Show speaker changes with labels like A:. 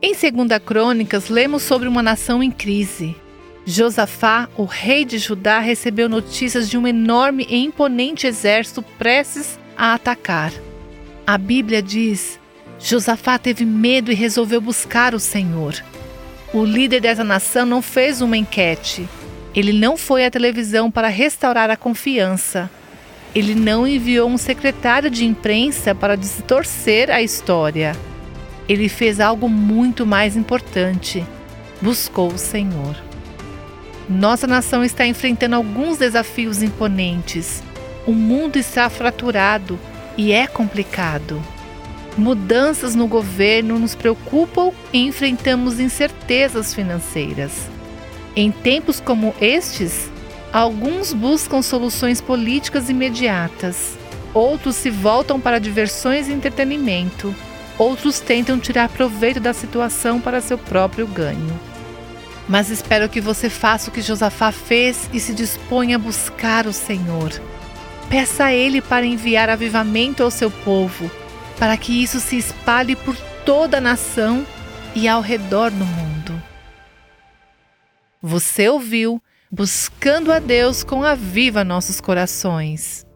A: Em 2 Crônicas, lemos sobre uma nação em crise. Josafá, o rei de Judá, recebeu notícias de um enorme e imponente exército prestes a atacar. A Bíblia diz: Josafá teve medo e resolveu buscar o Senhor. O líder dessa nação não fez uma enquete. Ele não foi à televisão para restaurar a confiança. Ele não enviou um secretário de imprensa para distorcer a história ele fez algo muito mais importante: buscou o Senhor. Nossa nação está enfrentando alguns desafios imponentes. O mundo está fraturado e é complicado. Mudanças no governo nos preocupam e enfrentamos incertezas financeiras. Em tempos como estes, alguns buscam soluções políticas imediatas, outros se voltam para diversões e entretenimento Outros tentam tirar proveito da situação para seu próprio ganho. Mas espero que você faça o que Josafá fez e se disponha a buscar o Senhor. Peça a Ele para enviar avivamento ao seu povo, para que isso se espalhe por toda a nação e ao redor do mundo. Você ouviu Buscando a Deus com Aviva Nossos Corações.